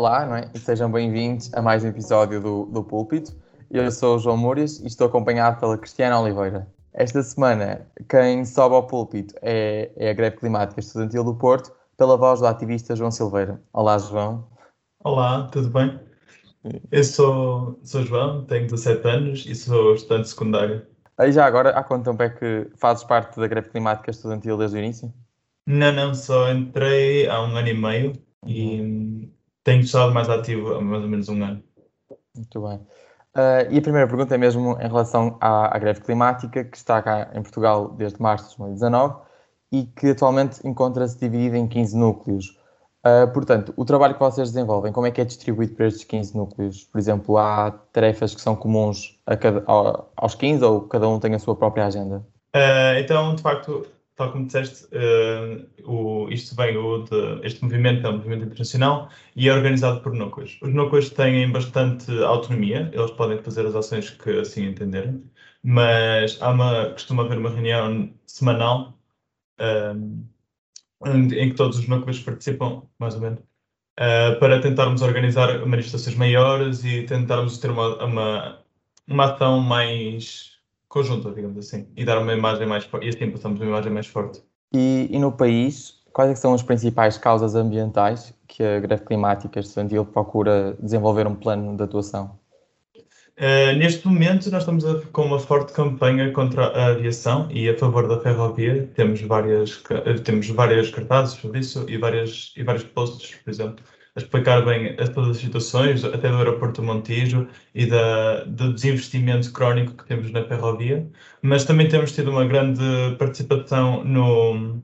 Olá, não é? E sejam bem-vindos a mais um episódio do, do Púlpito. Eu sou o João Múrias e estou acompanhado pela Cristiana Oliveira. Esta semana, quem sobe ao púlpito é, é a Greve Climática Estudantil do Porto, pela voz do ativista João Silveira. Olá, João. Olá, tudo bem? Eu sou, sou João, tenho 17 anos e sou estudante secundário. E já agora, há quanto tempo é que fazes parte da Greve Climática Estudantil desde o início? Não, não, só entrei há um ano e meio e. tenho estado mais ativo há mais ou menos um ano. Muito bem. Uh, e a primeira pergunta é mesmo em relação à, à, greve climática, que está cá em Portugal desde março de 2019 e que atualmente encontra-se dividida em 15 núcleos. Uh, portanto, o trabalho que vocês desenvolvem, como é que é distribuído para estes 15 núcleos? Por exemplo, há tarefas que são comuns a cada, aos 15 ou cada um tem a sua própria agenda? Uh, então, de facto, tal como disseste, uh, o, isto vem, o de, este movimento é um movimento internacional e é organizado por núcleos. Os núcleos têm bastante autonomia, eles podem fazer as ações que assim entenderem, mas há uma, costuma haver uma reunião semanal eh, em que todos os núcleos participam, mais ou menos, uh, para tentarmos organizar manifestações maiores e tentarmos ter uma, uma, uma ação mais conjunta, digamos assim, e dar uma imagem mais forte, e assim passamos uma imagem mais forte. E, e no país, quais é são as principais causas ambientais que a greve climática estudantil procura desenvolver um plano de atuação? Uh, neste momento, nós estamos a, com uma forte campanha contra a aviação e a favor da ferrovia. Temos várias, temos várias cartazes sobre isso e, várias, e vários posts, por exemplo, a explicar bem as, todas as situações, até do aeroporto Montijo e da, do desinvestimento crónico que temos na ferrovia, mas também temos tido uma grande participação no,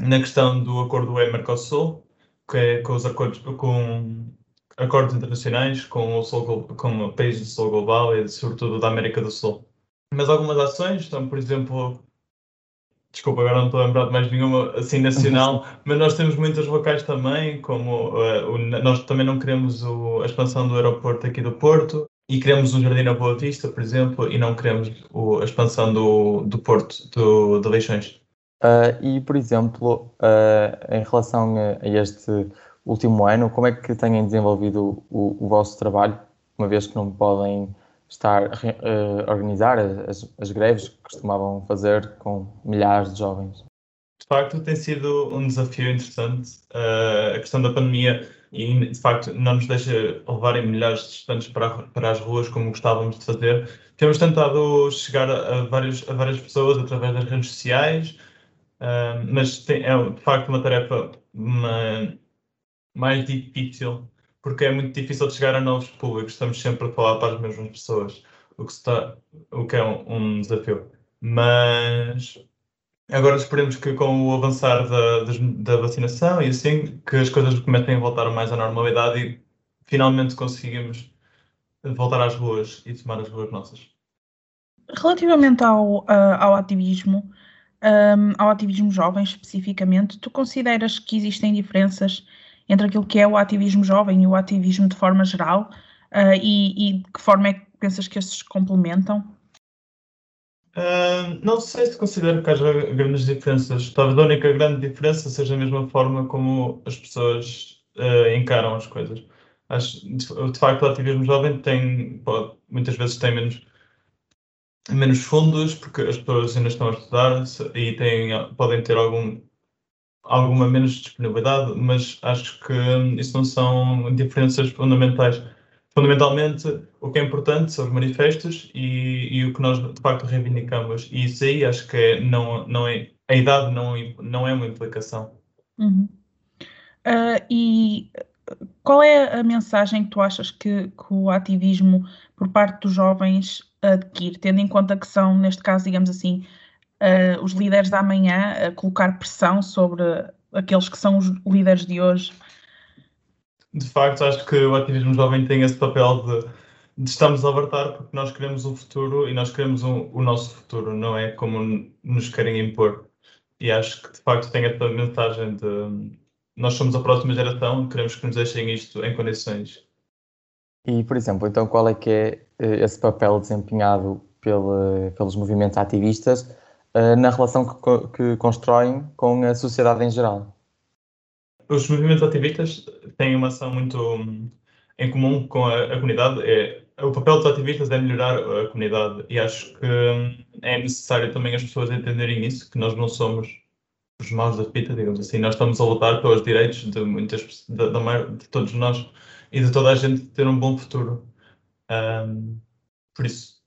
na questão do acordo UE-Mercosul, que é com os acordos, com acordos internacionais com, o Sul, com países do Sul Global e, sobretudo, da América do Sul. Mas algumas ações estão, por exemplo, desculpa, agora não estou a lembrar de mais nenhuma assim nacional, mas nós temos muitas locais também, como uh, o, nós também não queremos o, a expansão do aeroporto aqui do Porto e queremos um jardim na Boa Vista, por exemplo, e não queremos o, a expansão do, do Porto do, de Leixões. Uh, e, por exemplo, uh, em relação a, este último ano, como é que têm desenvolvido o, o vosso trabalho, uma vez que não podem estar a organizar as, as greves que costumavam fazer com milhares de jovens. De facto, tem sido um desafio interessante uh, a questão da pandemia e, de facto, não nos deixa levar em milhares de estudantes para, para as ruas como gostávamos de fazer. Temos tentado chegar a, vários, a várias pessoas através das redes sociais, uh, mas tem, é, de facto, uma tarefa uma, mais difícil porque é muito difícil de chegar a novos públicos, estamos sempre a falar para as mesmas pessoas, o que, está, o que é um, um desafio. Mas agora esperemos que com o avançar da, da vacinação e assim, que as coisas comecem a voltar mais à normalidade e finalmente conseguimos voltar às ruas e tomar as ruas nossas. Relativamente ao, uh, ao ativismo, um, ao ativismo jovem especificamente, tu consideras que existem diferenças entre aquilo que é o ativismo jovem e o ativismo de forma geral uh, e, e, de que forma é que pensas que estes complementam? Uh, não sei se considero que haja grandes diferenças. Talvez a única grande diferença seja a mesma forma como as pessoas uh, encaram as coisas. Acho, de, de, facto, o ativismo jovem tem, pode, muitas vezes tem menos, menos fundos, porque as pessoas ainda estão a estudar e têm, podem ter algum alguma menos disponibilidade, mas acho que isso não são diferenças fundamentais. Fundamentalmente, o que é importante são os manifestos e, e o que nós de facto reivindicamos. E isso aí acho que é, não, não é, a idade não, não é uma implicação. Uhum. Uh, e qual é a mensagem que tu achas que, que, o ativismo por parte dos jovens adquire, tendo em conta que são, neste caso, digamos assim, uh, os líderes da manhã a colocar pressão sobre aqueles que são os líderes de hoje? De facto, acho que o ativismo jovem tem esse papel de, de estamos a alertar porque nós queremos um futuro e nós queremos um, o nosso futuro, não é como nos querem impor. E acho que de facto tem essa mensagem de nós somos a próxima geração, queremos que nos deixem isto em condições. E, por exemplo, então qual é que é eh, esse papel desempenhado pela, pelos movimentos ativistas uh, na relação que, que, constroem com a sociedade em geral? os movimentos ativistas têm uma ação muito hum, em comum com a, a comunidade. É, o papel dos ativistas é melhorar a comunidade e acho que hum, é necessário também as pessoas entenderem isso, que nós não somos os maus da fita, digamos assim. Nós estamos a lutar pelos direitos de muitas de, de, de todos nós e de toda a gente ter um bom futuro. Um, por isso,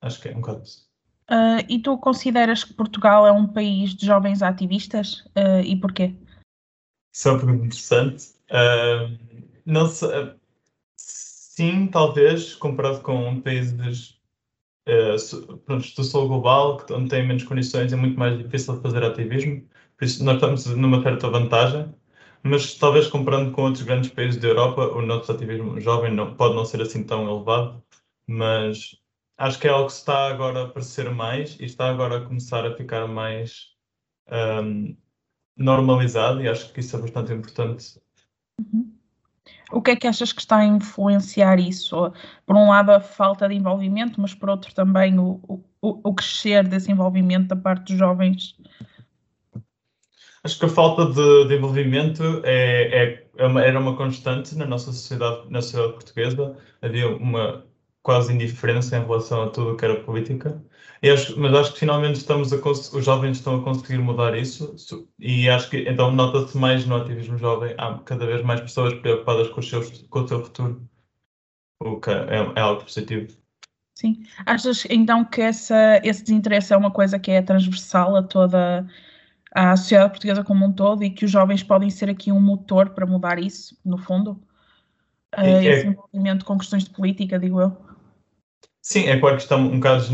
acho que é um bocado isso. Uh, e tu consideras que Portugal é um país de jovens ativistas uh, e porquê? Isso é uma pergunta interessante. Uh, não sei, sim, talvez, comparado com países do sul global, onde têm menos condições, é muito mais difícil fazer ativismo. Por isso, nós estamos numa certa vantagem. Mas talvez comparando com outros grandes países da Europa, o nosso ativismo jovem não, pode não ser assim tão elevado, mas acho que é algo que está agora a aparecer mais e está agora a começar a ficar mais um, normalizado e acho que isso é bastante importante. Uhum. O que é que achas que está a influenciar isso? Por um lado, a falta de envolvimento, mas por outro também o, o, o crescer desse envolvimento da parte dos jovens? Acho que a falta de, de envolvimento é, é, é uma, era uma constante na nossa sociedade, na sociedade portuguesa. Havia uma quase indiferença em relação a tudo o que era política. Acho, mas acho que finalmente estamos a os jovens estão a conseguir mudar isso e acho que então nota-se mais no ativismo jovem há cada vez mais pessoas preocupadas com, os seus, com o seu futuro, o que é, é algo positivo. Sim. Achas então que essa, esse desinteresse é uma coisa que é transversal a toda a sociedade portuguesa como um todo e que os jovens podem ser aqui um motor para mudar isso, no fundo? Uh, esse envolvimento com questões de política, digo eu. Sim, é claro que está um bocado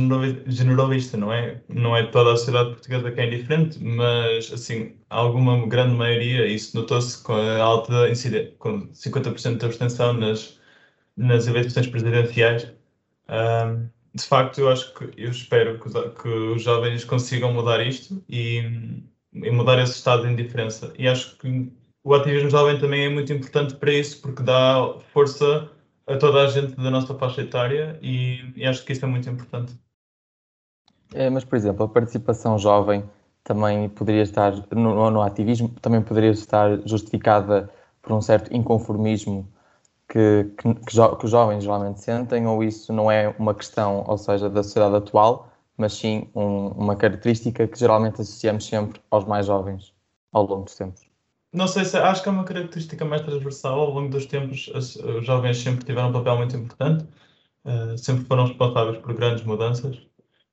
generalista, não é? Não é toda a sociedade portuguesa que é indiferente, mas, assim, alguma grande maioria, isso notou-se com a alta incidência, com 50% de abstenção nas, nas eleições presidenciais. Um, de facto, eu acho que, eu espero que, que, os jovens consigam mudar isto e, e mudar esse estado de indiferença. E acho que o ativismo jovem também é muito importante para isso, porque dá força a toda a gente da nossa faixa etária e, e acho que isso é muito importante. É, mas, por exemplo, a participação jovem também poderia estar, no, no ativismo, também poderia estar justificada por um certo inconformismo que, que, que, jo, que, os jovens geralmente sentem, ou isso não é uma questão, ou seja, da sociedade atual, mas sim um, uma característica que geralmente associamos sempre aos mais jovens ao longo dos tempos? Não sei se acho que é uma característica mais transversal. Ao longo dos tempos, os jovens sempre tiveram um papel muito importante, uh, sempre foram responsáveis por grandes mudanças.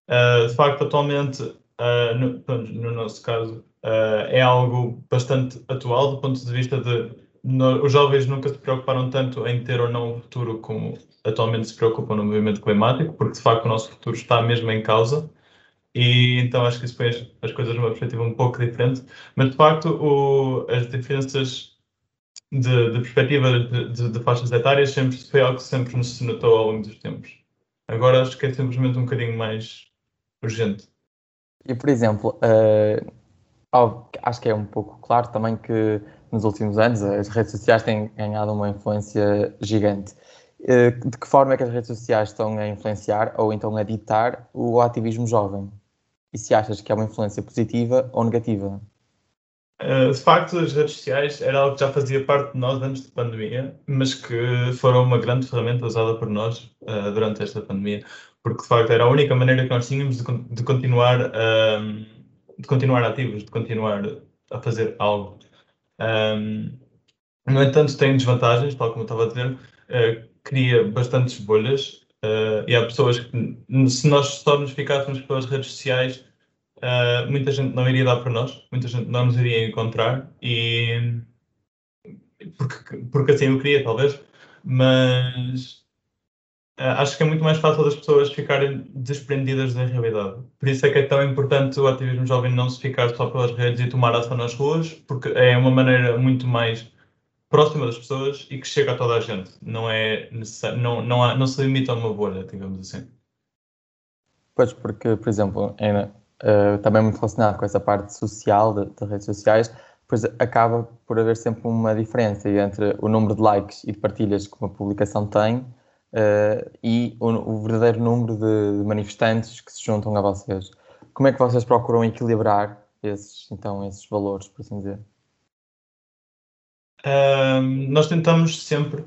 Uh, de facto, atualmente, uh, no, no, nosso caso, é algo bastante atual do ponto de vista de no, os jovens nunca se preocuparam tanto em ter ou não um futuro como atualmente se preocupam no movimento climático, porque de facto o nosso futuro está mesmo em causa. E então acho que isso põe as, as coisas numa perspectiva um pouco diferente, mas de facto o, as diferenças de, de perspectiva de, de, de, faixas etárias sempre foi algo que sempre nos notou ao longo dos tempos. Agora acho que é simplesmente um bocadinho mais urgente. E por exemplo, uh, acho que é um pouco claro também que nos últimos anos as redes sociais têm ganhado uma influência gigante. Uh, de que forma é que as redes sociais estão a influenciar ou então a ditar o ativismo jovem? E se achas que é uma influência positiva ou negativa. Uh, de facto, as redes sociais era algo que já fazia parte de nós antes da pandemia, mas que foram uma grande ferramenta usada por nós uh, durante esta pandemia, porque de facto era a única maneira que nós tínhamos de, de continuar, uh, de continuar ativos, de continuar a fazer algo. Um, no entanto, tem desvantagens, tal como eu estava a dizer, uh, cria bastantes bolhas Uh, e há pessoas que, se nós só nos ficássemos pelas redes sociais, uh, muita gente não iria dar para nós, muita gente não nos iria encontrar, e porque, porque assim eu queria, talvez, mas uh, acho que é muito mais fácil das pessoas ficarem desprendidas da realidade. Por isso é que é tão importante o ativismo jovem não se ficar só pelas redes e tomar ação nas ruas, porque é uma maneira muito mais próxima das pessoas e que chega a toda a gente. Não é não, não, não se limita a uma bolha, digamos assim. Pois, porque, por exemplo, uh, também muito relacionado com essa parte social das redes sociais, pois acaba por haver sempre uma diferença entre o número de likes e de partilhas que uma publicação tem uh, e o, o, verdadeiro número de manifestantes que se juntam a vocês. Como é que vocês procuram equilibrar esses, então, esses valores, por assim dizer? Nós tentamos sempre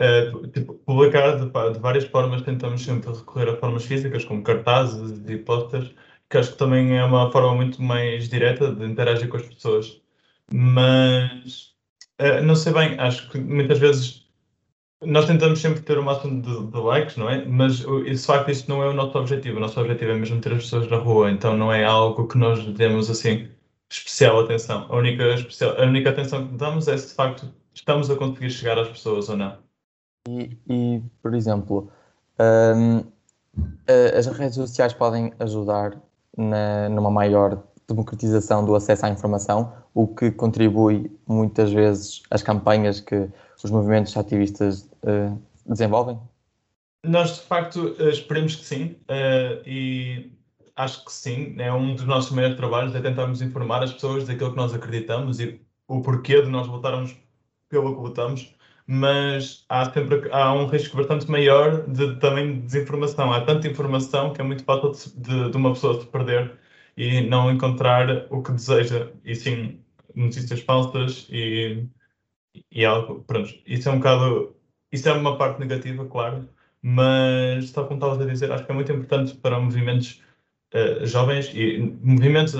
uh, tipo, publicar de, de, várias formas, tentamos sempre recorrer a formas físicas, como cartazes e posters, que acho que também é uma forma muito mais direta de interagir com as pessoas. Mas uh, não sei bem, acho que muitas vezes nós tentamos sempre ter o máximo de, de likes, não é? Mas de facto isso não é o nosso objetivo. O nosso objetivo é mesmo ter as pessoas na rua, então não é algo que nós demos assim especial atenção. A única, especial, a única atenção que damos é se de facto estamos a conseguir chegar às pessoas ou não. E, e por exemplo, um, as redes sociais podem ajudar na, numa maior democratização do acesso à informação, o que contribui muitas vezes às campanhas que os movimentos ativistas uh, desenvolvem? Nós, de facto, esperemos que sim. Uh, e acho que sim, é um dos nossos maiores trabalhos, é tentarmos informar as pessoas daquilo que nós acreditamos e o porquê de nós votarmos pelo que votamos, mas há sempre há um risco bastante maior de também de desinformação. Há tanta informação que é muito fácil de, de uma pessoa se perder e não encontrar o que deseja, e sim notícias falsas e, e algo, pronto, isso é um bocado, isso é uma parte negativa, claro, mas, tal como estavas a dizer, acho que é muito importante para movimentos uh, jovens e movimentos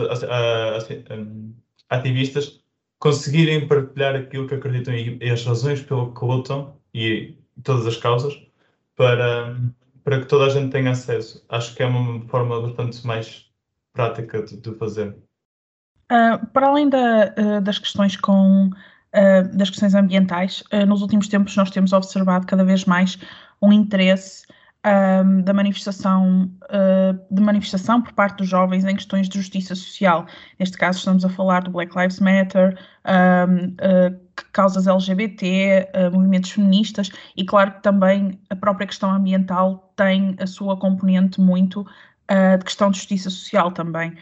ativistas conseguirem partilhar aquilo que acreditam e, e, as razões pelo que lutam e todas as causas para, para que toda a gente tenha acesso. Acho que é uma forma bastante mais prática de, de fazer. Uh, para além da, uh, das questões com uh, das questões ambientais, nos últimos tempos nós temos observado cada vez mais um interesse um, da manifestação, uh, de manifestação por parte dos jovens em questões de justiça social. Neste caso, estamos a falar do Black Lives Matter, um, uh, causas LGBT, uh, movimentos feministas e, claro, que também a própria questão ambiental tem a sua componente muito de questão de justiça social também.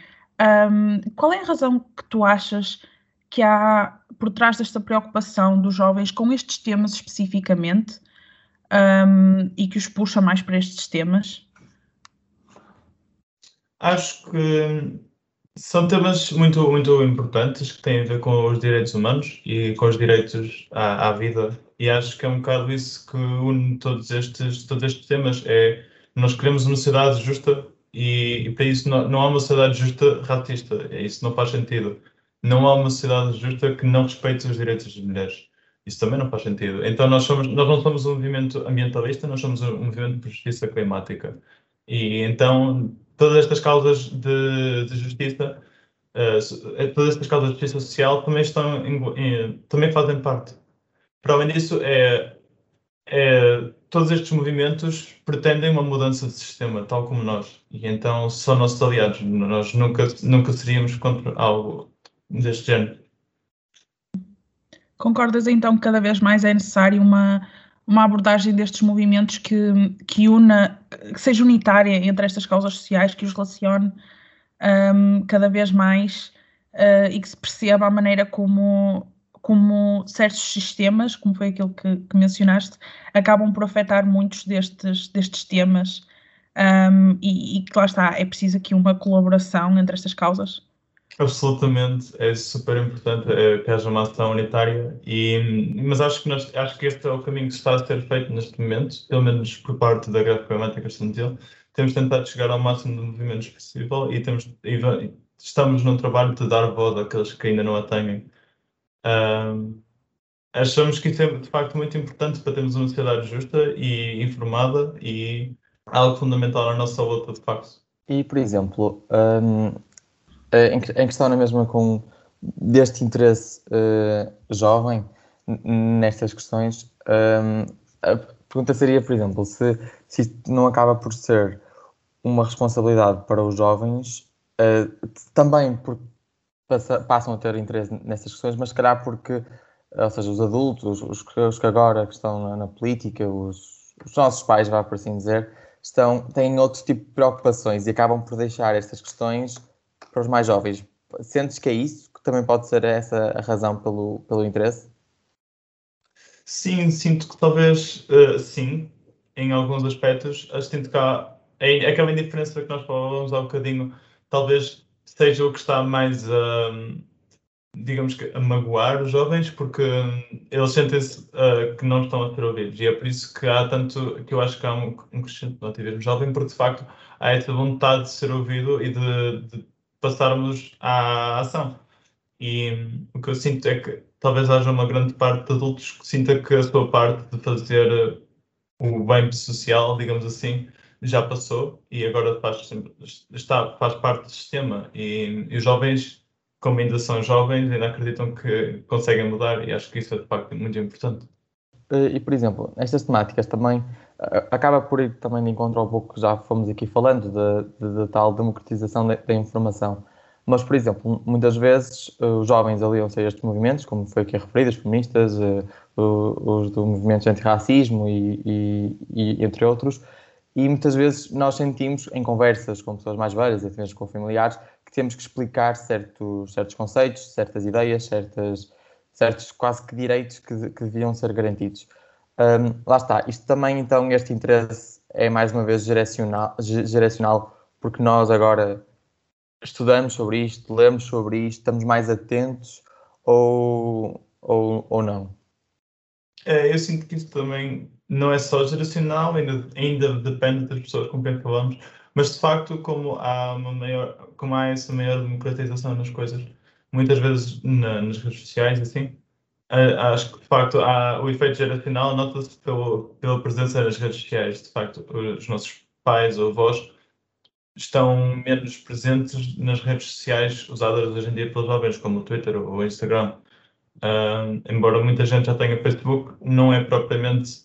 Um, qual é a razão que tu achas que há por trás desta preocupação dos jovens com estes temas especificamente? Um, e que os puxa mais para estes temas? Acho que são temas muito, muito importantes que têm a ver com os direitos humanos e com os direitos à, à vida. E acho que é um bocado isso que une todos estes, todos estes temas. É, nós queremos uma sociedade justa e, e para isso não, não há uma sociedade justa racista. Isso não faz sentido. Não há uma sociedade justa que não respeite os direitos das mulheres. Isso também não faz sentido. Então nós, somos, nós não somos um movimento ambientalista, nós somos um movimento por justiça climática. E então todas estas causas de, de justiça, uh, todas estas causas de justiça social também estão em, também fazem parte. Para além disso, é, é, todos estes movimentos pretendem uma mudança de sistema, tal como nós. E então são nossos aliados. Nós nunca, nunca seríamos contra algo deste género. Concordas então que cada vez mais é necessário uma, uma abordagem destes movimentos que, que una, que seja unitária entre estas causas sociais, que os relacione um, cada vez mais uh, e que se perceba a maneira como, como certos sistemas, como foi aquilo que, que mencionaste, acabam por afetar muitos destes, destes temas um, e, e que lá está, é preciso aqui uma colaboração entre estas causas. Absolutamente, é super importante é, que haja uma ação unitária, e, mas acho que, nós, acho que este é o caminho que está a ser feito neste momento, pelo menos por parte da greve climática estudantil. Temos tentado chegar ao máximo de movimentos possível e, temos, e estamos num trabalho de dar voz àqueles que ainda não a têm. Um, achamos que isso é de facto muito importante para termos uma sociedade justa e informada e algo fundamental na nossa luta, de facto. E, por exemplo, um em, em questão na mesma com deste interesse uh, jovem nestas questões, um, a pergunta seria, por exemplo, se, se isto não acaba por ser uma responsabilidade para os jovens, uh, também porque passa, passam a ter interesse nessas questões, mas se calhar porque, ou seja, os adultos, os, os que agora estão na, na política, os, os, nossos pais, vá por assim dizer, estão, têm outro tipo de preocupações e acabam por deixar estas questões para os mais jovens. Sentes que é isso? Que também pode ser essa a razão pelo, pelo interesse? Sim, sinto que talvez uh, sim, em alguns aspectos. Sinto que há é, aquela indiferença que nós falamos há um bocadinho, talvez seja o que está mais. Uh, digamos que, a magoar os jovens porque hum, eles sentem-se uh, que não estão a ser ouvidos. E é por isso que há tanto, que eu acho que há um, um crescente no ativismo jovem, porque de facto há essa vontade de ser ouvido e de, de passarmos à ação. E hum, o que eu sinto é que talvez haja uma grande parte de adultos que sinta que a sua parte de fazer o bem social, digamos assim, já passou e agora faz, está, faz parte do sistema. E, e os jovens, como ainda são jovens, ainda acreditam que conseguem mudar e acho que isso é de facto muito importante. Eh, e, por exemplo, estas temáticas também eh, acaba por ir também de encontro ao pouco que já fomos aqui falando da de, de, tal democratização da, informação. Mas, por exemplo, muitas vezes eh, os jovens aliam-se a estes movimentos, como foi aqui referido, os feministas, os do movimento antirracismo e, e, e entre outros, e muitas vezes nós sentimos, em conversas com pessoas mais velhas, até mesmo com familiares, que temos que explicar certos, certos conceitos, certas ideias, certas, certos quase que direitos que, que deviam ser garantidos. Um, lá está, isto também, então, este interesse é mais uma vez geracional, geracional, porque nós agora estudamos sobre isto, lemos sobre isto, estamos mais atentos ou, ou, ou não? É, eu sinto que isso também não é só geracional, ainda, ainda depende das pessoas com quem falamos, mas de facto, como há, uma maior, como há essa maior democratização nas coisas, muitas vezes na, nas redes sociais, assim, acho que de facto há, o efeito geracional nota-se pela presença nas redes sociais. De facto, os nossos pais ou avós estão menos presentes nas redes sociais usadas hoje em dia pelos jovens, como o Twitter ou o Instagram. Uh, embora muita gente já tenha Facebook, não é propriamente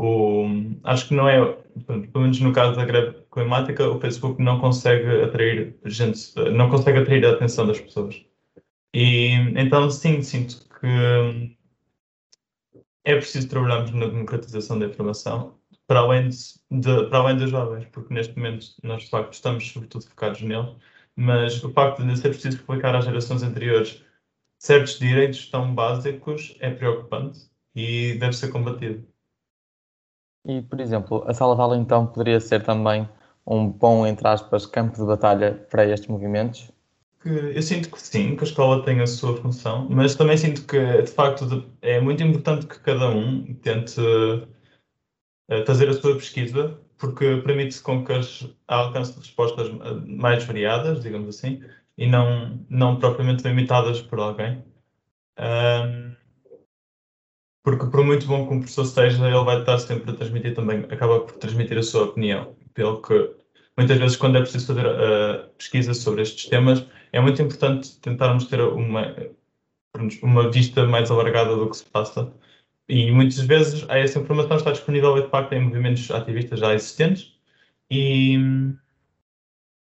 o. Acho que não é, pelo menos no caso da greve climática, o Facebook não consegue atrair gente, não consegue atrair a atenção das pessoas. E então, sim, sinto que é preciso trabalharmos na democratização da informação para além, de, de, para além dos jovens, porque neste momento nós de facto estamos sobretudo focados nele, mas o facto de ser preciso explicar às gerações anteriores certos direitos tão básicos é preocupante e deve ser combatido. E, por exemplo, a sala de aula então poderia ser também um bom, entre aspas, campo de batalha para estes movimentos? Eu sinto que sim, que a escola tem a sua função, mas também sinto que, de facto, é muito importante que cada um tente eh, fazer a sua pesquisa, porque permite com que alcance respostas eh, mais variadas, digamos assim, e não, não propriamente limitadas por alguém. Um, porque por muito bom que um professor seja, ele vai estar sempre a transmitir também, acaba por transmitir a sua opinião. Pelo que muitas vezes quando é preciso fazer uh, pesquisa sobre estes temas, é muito importante tentarmos ter uma, uma vista mais alargada do que se passa. E muitas vezes essa informação está disponível de facto em movimentos ativistas já existentes e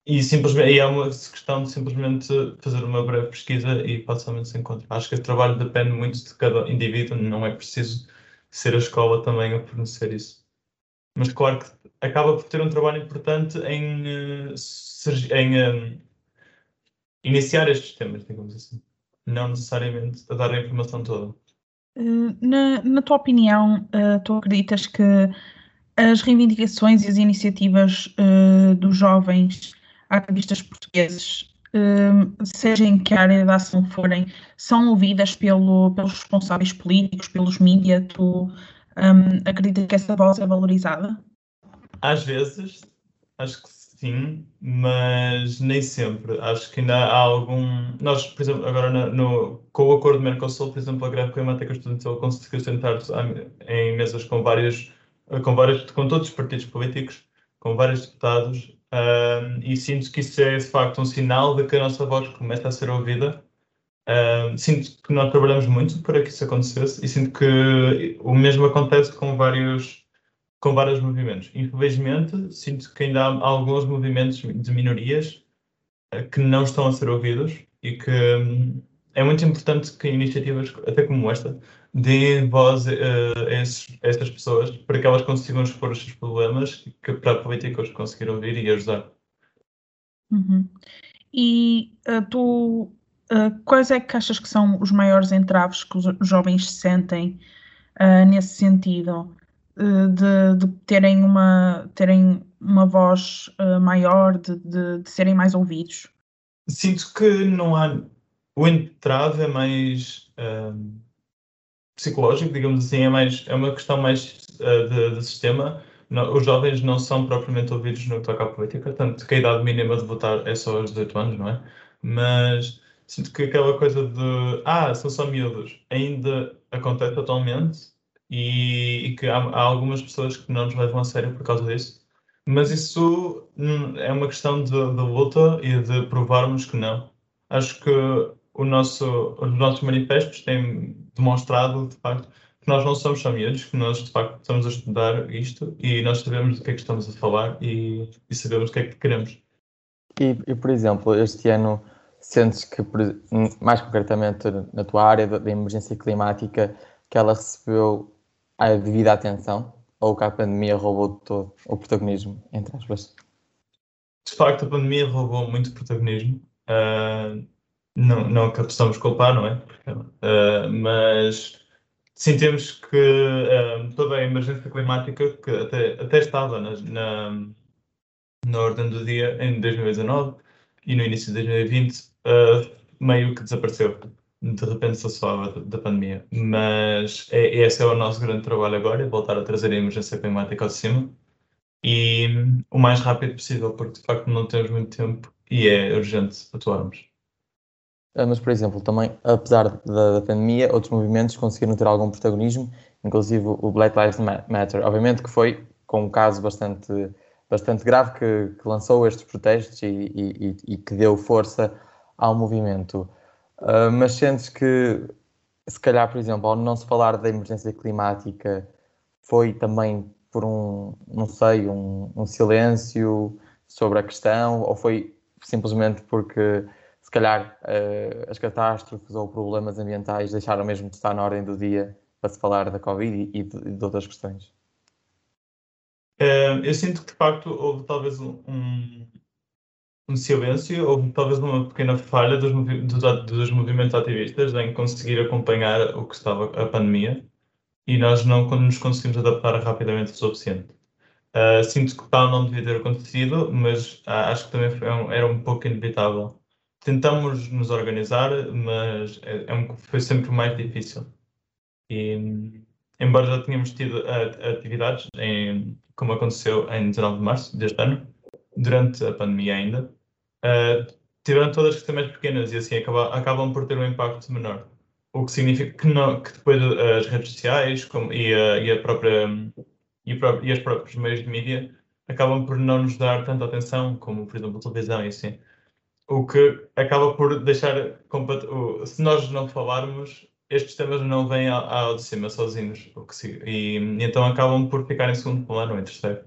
e, simplesmente, e é uma questão de simplesmente fazer uma breve pesquisa e facilmente se encontra. Acho que o trabalho depende muito de cada indivíduo, não é preciso ser a escola também a fornecer isso. Mas claro que acaba por ter um trabalho importante em, eh, em um, iniciar estes temas, digamos assim. Não necessariamente a dar a informação toda. Eh, na, na tua opinião, uh, tu acreditas que as reivindicações e as iniciativas uh, dos jovens ativistas portugueses, seja em que área da ação forem, são ouvidas pelo, pelos responsáveis políticos, pelos mídias? Tu um, acreditas que essa voz é valorizada? Às vezes, acho que sim, mas nem sempre. Acho que ainda há algum. Nós, por exemplo, agora no, no com o acordo do Mercosul, por exemplo, a greve climática estudantil conseguiu sentar em mesas com vários, com vários, com todos os partidos políticos, com vários deputados um, e sinto que isso é de facto um sinal de que a nossa voz começa a ser ouvida. Um, sinto que nós trabalhamos muito para que isso acontecesse e sinto que o mesmo acontece com vários com vários movimentos. Infelizmente, sinto que ainda há alguns movimentos de minorias uh, que não estão a ser ouvidos e que um, é muito importante que iniciativas, até como esta, deem voz uh, a, esses, a essas pessoas para que elas consigam expor os seus problemas que, para políticos conseguir ouvir e ajudar. Uhum. E uh, tu, uh, quais é que achas que são os maiores entraves que os jovens sentem nesse sentido? De, de, terem, uma, terem uma voz maior, de, de, de serem mais ouvidos? Sinto que não há o entrave é mais um, psicológico, digamos assim, é, mais, é uma questão mais uh, de, sistema. Os jovens não são propriamente ouvidos no que toca à política, tanto que a idade mínima de votar é só aos 18 anos, não é? Mas sinto que aquela coisa de ah, são só miúdos ainda acontece atualmente e, e que há, há, algumas pessoas que não nos levam a sério por causa disso. Mas isso hum, é uma questão de, de luta e de provarmos que não. Acho que o nosso, os nossos manifestos têm demonstrado, de facto, que nós não somos só miúdos, que nós, de facto, estamos a estudar isto e nós sabemos do que é que estamos a falar e, e sabemos o que é que queremos. E, e, por exemplo, este ano sentes que, mais concretamente na tua área da emergência climática, que ela recebeu a devida atenção ou que a pandemia roubou todo o protagonismo, entre aspas? De facto, a pandemia roubou muito protagonismo. Uh, não, não que possamos culpar, não é? Uh, mas sentimos que uh, toda a emergência climática, que até, até estava na, na, na ordem do dia em 2019 e no início de 2020, uh, meio que desapareceu. De repente se falava da pandemia. Mas é, esse é o nosso grande trabalho agora, é voltar a trazer a emergência climática ao cima e o mais rápido possível, porque de facto não temos muito tempo e é urgente atuarmos. Ah, mas, por exemplo, também, apesar da, da, pandemia, outros movimentos conseguiram ter algum protagonismo, inclusive o Black Lives Matter. Obviamente que foi com um caso bastante, bastante grave que, que lançou estes protestos e, e, e, que deu força ao movimento. Uh, mas sentes que, se calhar, por exemplo, ao não se falar da emergência climática, foi também por um, não sei, um, um silêncio sobre a questão, ou foi simplesmente porque se calhar uh, as catástrofes ou problemas ambientais deixaram mesmo de estar na ordem do dia para se falar da Covid e de, de outras questões? Uh, eu sinto que de facto houve talvez um, um silêncio, houve talvez uma pequena falha dos, dos, dos, movimentos ativistas em conseguir acompanhar o que estava a pandemia e nós não nos conseguimos adaptar rapidamente o suficiente. Uh, sinto que tal não devia ter acontecido, mas uh, acho que também um, era um pouco inevitável tentamos nos organizar, mas é, é um, foi sempre mais difícil. E, embora já tenhamos tido atividades, em, como aconteceu em 19 de março deste ano, durante a pandemia ainda, uh, tiveram todas que ser mais pequenas e assim acabam, por ter um impacto menor. O que significa que, não, que depois as redes sociais como, e, a, e, a própria, e, o, e os próprios meios de mídia acabam por não nos dar tanta atenção como, por exemplo, a televisão e assim o que acaba por deixar. Se nós não falarmos, estes temas não vêm ao de cima sozinhos. O que e, e, então acabam por ficar em segundo plano em terceiro.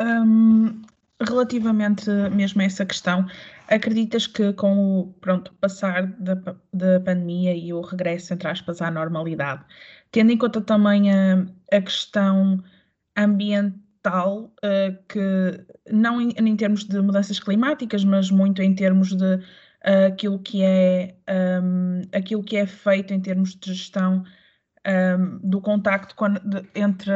Um, relativamente mesmo a essa questão, acreditas que com o pronto, passar da, da pandemia e o regresso, entre aspas, à normalidade, tendo em conta também a, a questão ambiental, tal uh, que, não em, em, termos de mudanças climáticas, mas muito em termos de uh, aquilo, que é, um, aquilo que é feito em termos de gestão um, do contacto com, de, entre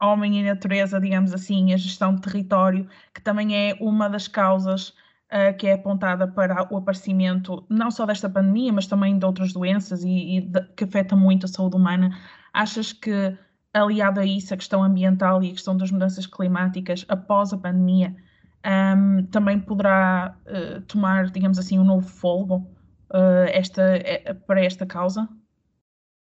homem e natureza, digamos assim, a gestão de território, que também é uma das causas uh, que é apontada para o aparecimento não só desta pandemia, mas também de outras doenças e, e de, que afeta muito a saúde humana. Achas que aliado a isso, a questão ambiental e a questão das mudanças climáticas após a pandemia, um, também poderá uh, tomar, digamos assim, um novo fogo uh, esta, para esta causa?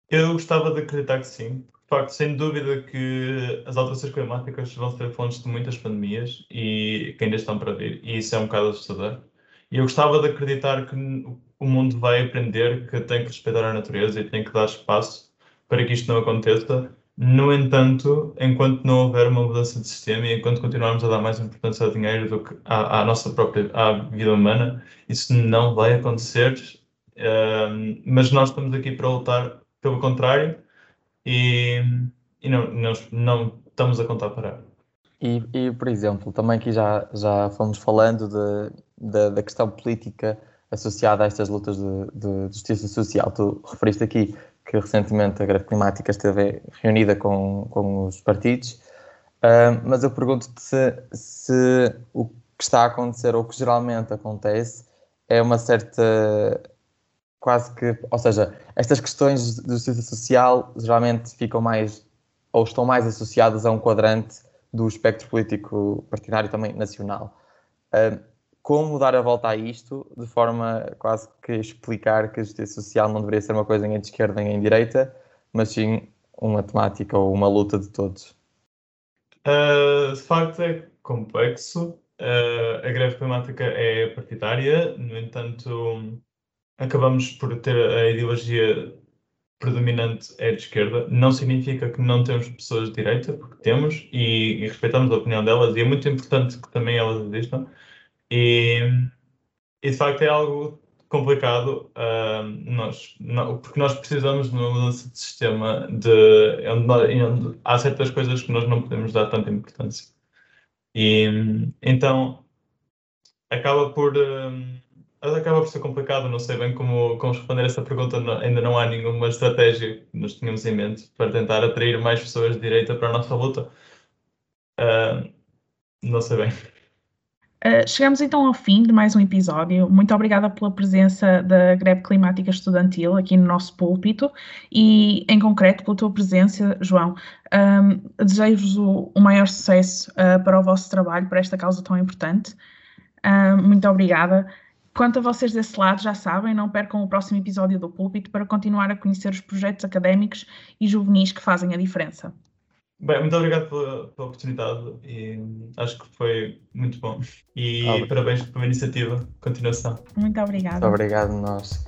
Eu gostava de acreditar que sim. De facto, sem dúvida que as alterações climáticas vão ser fontes de muitas pandemias e que ainda estão para vir, e isso é um bocado assustador. E eu gostava de acreditar que o mundo vai aprender que tem que respeitar a natureza e tem que dar espaço para que isto não aconteça, no entanto, enquanto não houver uma mudança de sistema e enquanto continuarmos a dar mais importância ao dinheiro do que à, à nossa própria à vida humana, isso não vai acontecer. Mas nós estamos aqui para lutar pelo contrário e, e não, nós não estamos a contar parar. E, e, por exemplo, também aqui já, já fomos falando de, de, da questão política associada a estas lutas de, de justiça social. Tu referiste aqui que recentemente a greve climática esteve reunida com, com os partidos, uh, mas eu pergunto-te se, se o, que está a acontecer, ou que geralmente acontece, é uma certa. Quase que. Ou seja, estas questões de justiça social geralmente ficam mais. ou estão mais associadas a um quadrante do espectro político partidário também nacional. Uh, como dar a volta a isto de forma quase que explicar que a justiça social não deveria ser uma coisa nem de esquerda nem de direita, mas sim uma temática ou uma luta de todos? Uh, de facto é complexo. Uh, a greve climática é partidária, no entanto, acabamos por ter a ideologia predominante é de esquerda. Não significa que não temos pessoas de direita, porque temos, e, e respeitamos a opinião delas, e é muito importante que também elas existam. E, e de facto é algo complicado, uh, nós, não, porque nós precisamos de uma mudança de sistema de, onde, onde, há certas coisas que nós não podemos dar tanta importância. E então acaba por uh, acaba por ser complicado, não sei bem como, como responder essa pergunta, não, ainda não há nenhuma estratégia que nós tínhamos em mente para tentar atrair mais pessoas de direita para a nossa luta. Uh, não sei bem. Uh, chegamos então ao fim de mais um episódio. Muito obrigada pela presença da Greve Climática Estudantil aqui no nosso púlpito e, em concreto, pela tua presença, João. Um, Desejo-vos o, o, maior sucesso uh, para o vosso trabalho, para esta causa tão importante. Muito obrigada. Quanto a vocês desse lado, já sabem, não percam o próximo episódio do Púlpito para continuar a conhecer os projetos académicos e juvenis que fazem a diferença. Bem, muito obrigado pela, pela, oportunidade e acho que foi muito bom. E parabéns pela iniciativa. Continuação. Muito obrigada. Muito obrigado, nós.